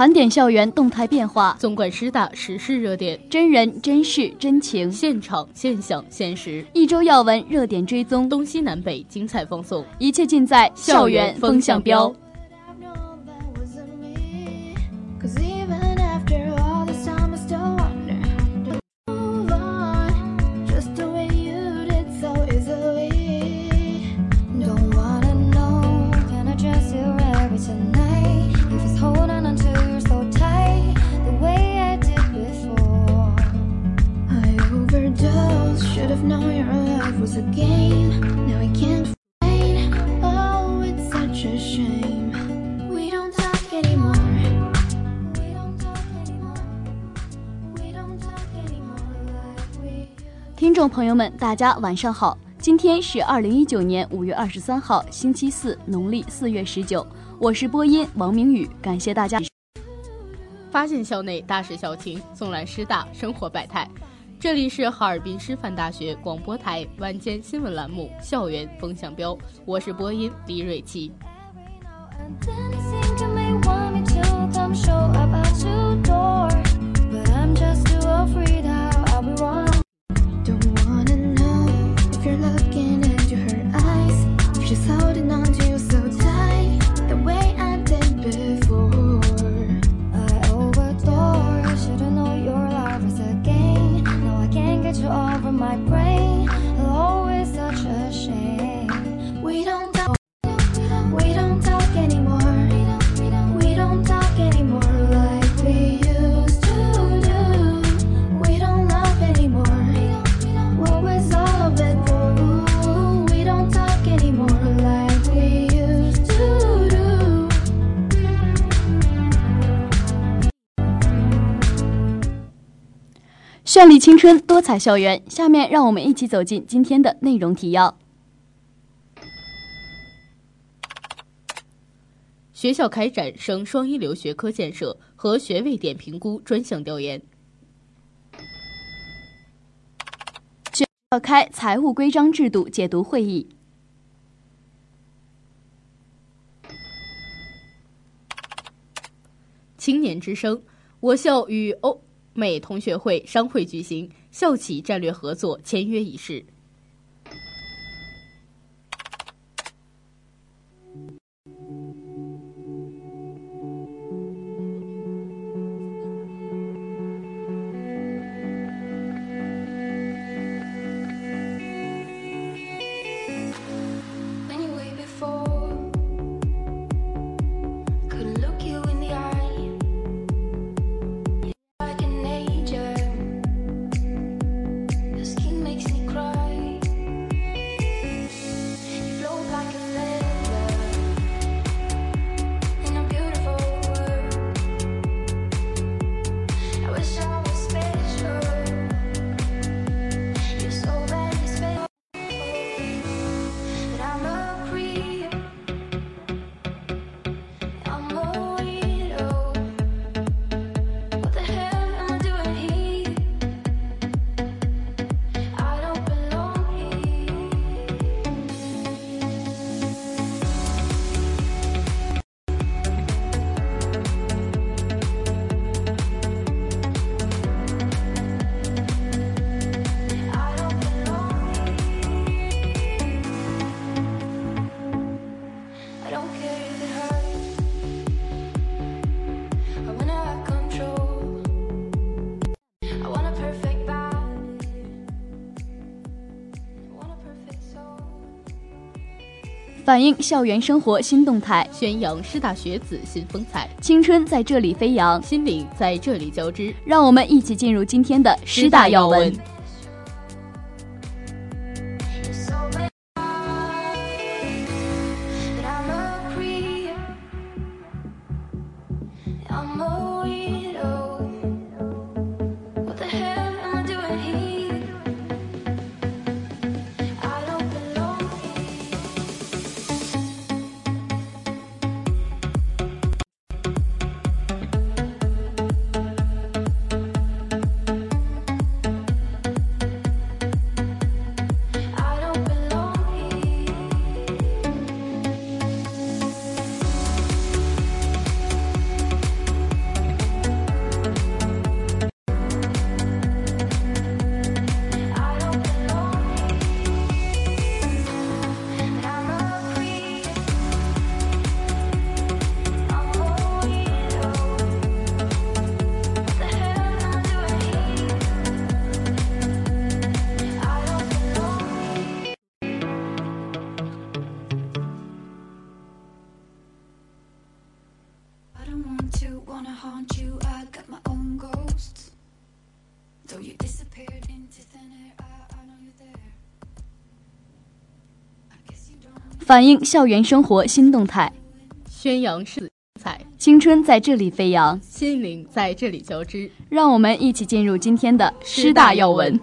盘点校园动态变化，纵观师大时事热点，真人真事真情，现场现象现实，一周要闻热点追踪，东西南北精彩放送，一切尽在校园风向标。朋友们，大家晚上好，今天是二零一九年五月二十三号，星期四，农历四月十九。我是播音王明宇，感谢大家。发现校内大事小情，纵览师大生活百态。这里是哈尔滨师范大学广播台晚间新闻栏目《校园风向标》，我是播音李瑞琪。绚丽青春，多彩校园。下面让我们一起走进今天的内容提要。学校开展省双一流学科建设和学位点评估专项调研。召开财务规章制度解读会议。青年之声，我校与欧美同学会商会举行校企战略合作签约仪式。反映校园生活新动态，宣扬师大学子新风采，青春在这里飞扬，心灵在这里交织。让我们一起进入今天的师大要闻。That I'm a 反映校园生活新动态，宣扬师彩，青春在这里飞扬。心灵在这里交织。让我们一起进入今天的师大要闻。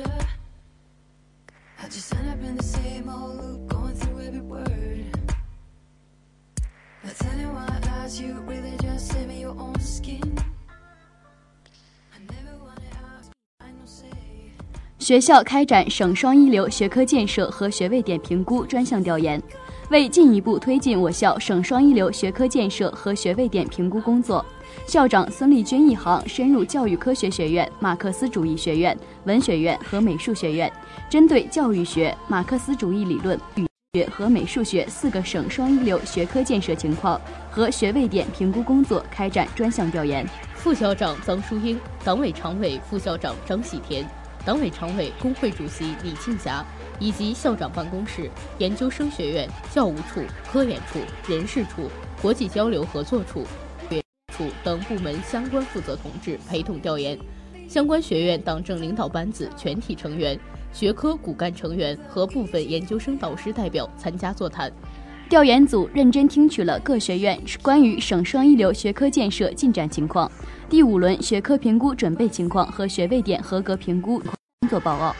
I just end up in the same old loop, going through every word. But telling why I asked you really just save me your own skin. I never wanted out, I know say. 学校开展省双一流学科建设和学位点评估专项调研，为进一步推进我校省双一流学科建设和学位点评估工作，校长孙丽娟一行深入教育科学学院、马克思主义学院、文学院和美术学院，针对教育学、马克思主义理论、语学和美术学四个省双一流学科建设情况和学位点评估工作开展专项调研。副校长臧淑英，党委常委、副校长张喜田，党委常委、工会主席李庆霞，以及校长办公室、研究生学院、教务处、科研处、人事处、国际交流合作处、处等部门相关负责同志陪同调研，相关学院党政领导班子全体成员、学科骨干成员和部分研究生导师代表参加座谈。调研组认真听取了各学院关于省双一流学科建设进展情况、第五轮学科评估准备情况和学位点合格评估工作报告，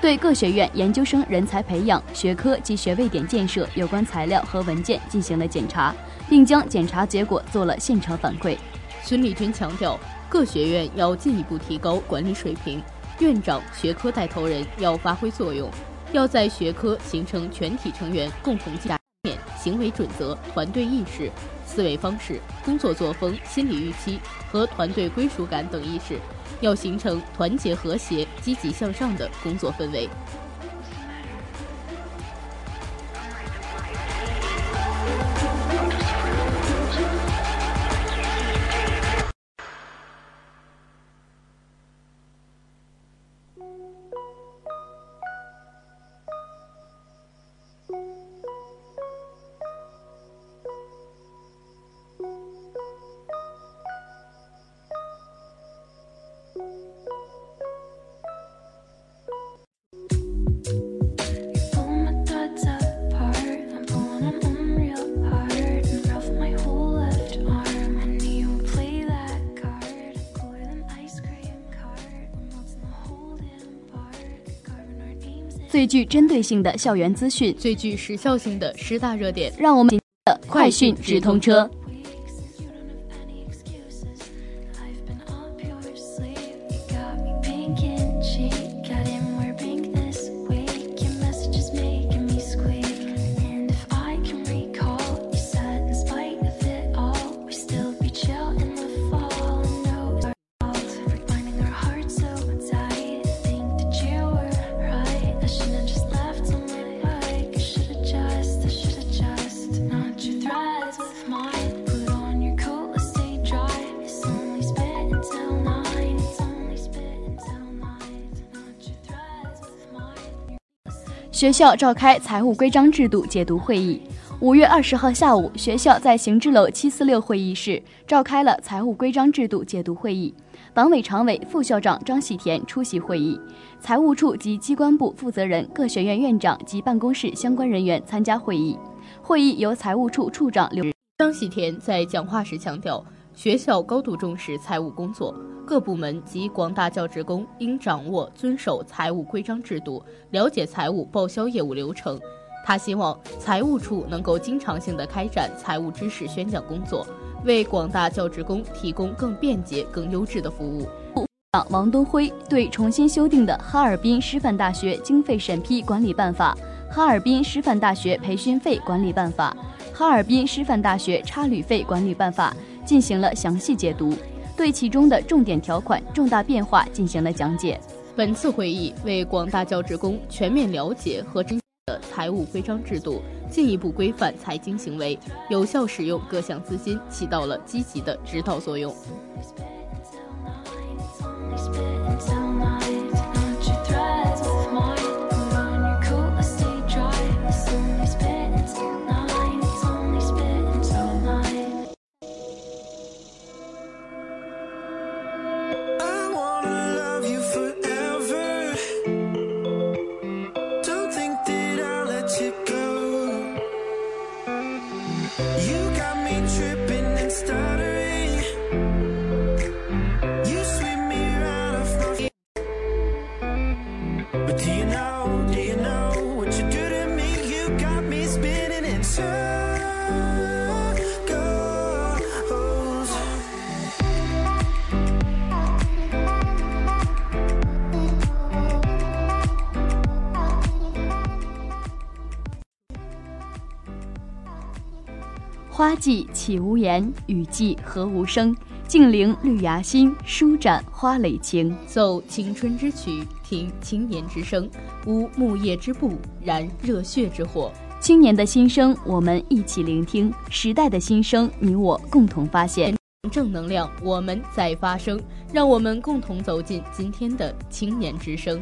对各学院研究生人才培养、学科及学位点建设有关材料和文件进行了检查，并将检查结果做了现场反馈。孙立军强调，各学院要进一步提高管理水平，院长、学科带头人要发挥作用，要在学科形成全体成员共同价值观、行为准则、团队意识、思维方式、工作作风、心理预期和团队归属感等意识，要形成团结和谐、积极向上的工作氛围。具针对性的校园资讯。最具时效性的十大热点。让我们的快讯直通车。Thank you. 学校召开财务规章制度解读会议。五月二十号下午，学校在行知楼七四六会议室召开了财务规章制度解读会议。党委常委、副校长张喜田出席会议，财务处及机关部负责人、各学院院长及办公室相关人员参加会议。会议由财务处处长刘。张喜田在讲话时强调，学校高度重视财务工作，各部门及广大教职工应掌握、遵守财务规章制度，了解财务报销业务流程。他希望财务处能够经常性的开展财务知识宣讲工作，为广大教职工提供更便捷、更优质的服务。长王东辉对重新修订的《哈尔滨师范大学经费审批管理办法》《哈尔滨师范大学培训费管理办法》《哈尔滨师范大学差旅费管理办法》进行了详细解读，对其中的重点条款、重大变化进行了讲解。本次会议为广大教职工全面了解和真的财务规章制度，进一步规范财经行为，有效使用各项资金，起到了积极的指导作用。花季岂无言，雨季何无声。静聆绿芽心，舒展花蕾情。奏青春之曲，听青年之声，无木叶之步，燃热血之火。青年的心声，我们一起聆听；时代的心声，你我共同发现。正能量，我们在发声，让我们共同走进今天的青年之声。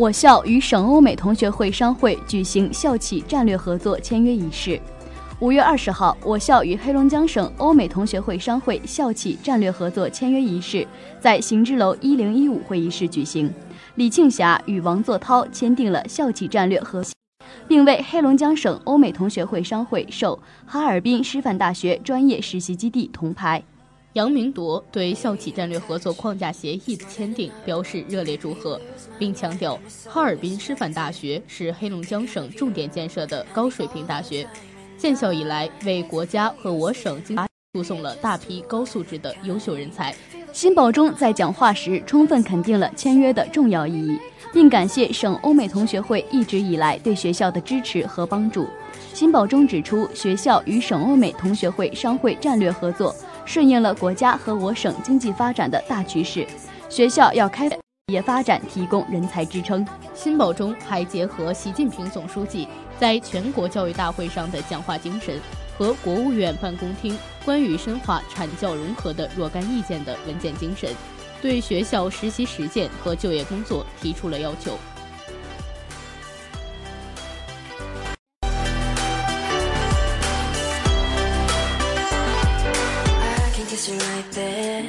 我校与省欧美同学会商会举行校企战略合作签约仪式。五月二十号，我校与黑龙江省欧美同学会商会校企战略合作签约仪式在行知楼一零一五会议室举行。李庆霞与王作涛签订了校企战略合，并为黑龙江省欧美同学会商会授哈尔滨师范大学专业实习基地铜牌。杨明铎对校企战略合作框架协议的签订表示热烈祝贺，并强调哈尔滨师范大学是黑龙江省重点建设的高水平大学，建校以来为国家和我省经输送了大批高素质的优秀人才。辛保忠在讲话时充分肯定了签约的重要意义，并感谢省欧美同学会一直以来对学校的支持和帮助。辛保忠指出，学校与省欧美同学会商会战略合作，顺应了国家和我省经济发展的大趋势。学校要开业发展提供人才支撑。新保中还结合习近平总书记在全国教育大会上的讲话精神和国务院办公厅关于深化产教融合的若干意见的文件精神，对学校实习实践和就业工作提出了要求。Kiss there,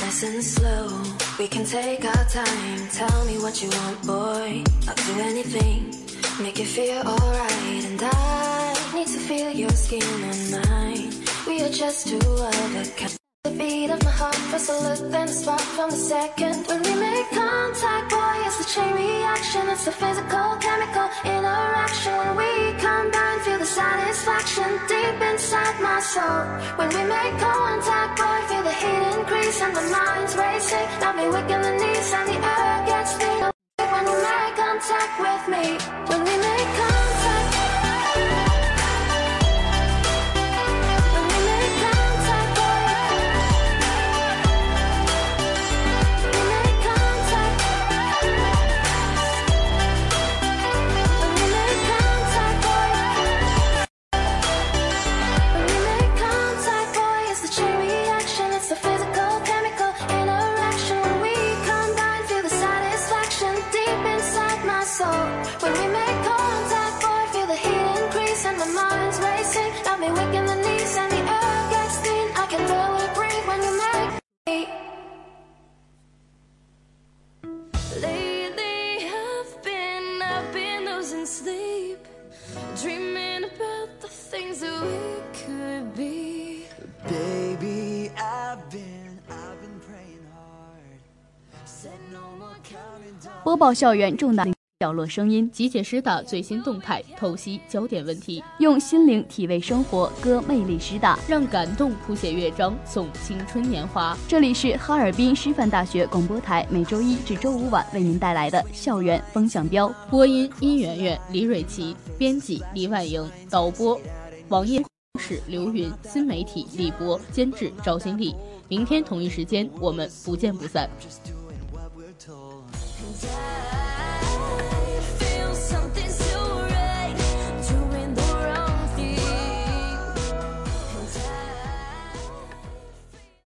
nice and slow. We can take our time. Tell me what you want, boy. I'll do anything, make you feel alright. And I need to feel your skin on mine. We are just two of a kind. The beat of my heart, first a look, then a spark from the second. When we make contact, boy, it's the chain reaction. It's the physical, chemical interaction. When we combine, feel the satisfaction deep inside my soul. When we make contact, and my mind's racing. Got me weak in the knees and the air gets thin. When you make contact with me, soul. When we make contact, boy, feel the heat increase and my mind's racing. Got me weak in the knees and the air gets thin. I can barely breathe when you make me. Lately, I've been, I've been losing sleep, dreaming about the things that we could be. Baby, I've been, I've been praying hard. Said no more counting down. 播报校园重大 角落声音，集结师大最新动态，透析焦点问题，用心灵体味生活，歌魅力师大。让感动谱写乐章，颂青春年华。这里是哈尔滨师范大学广播台，每周一至周五晚为您带来的校园风向标。播音殷媛媛、李蕊琪，编辑李婉莹，导播王艳是刘云，新媒体李博，监制赵新丽。明天同一时间，我们不见不散。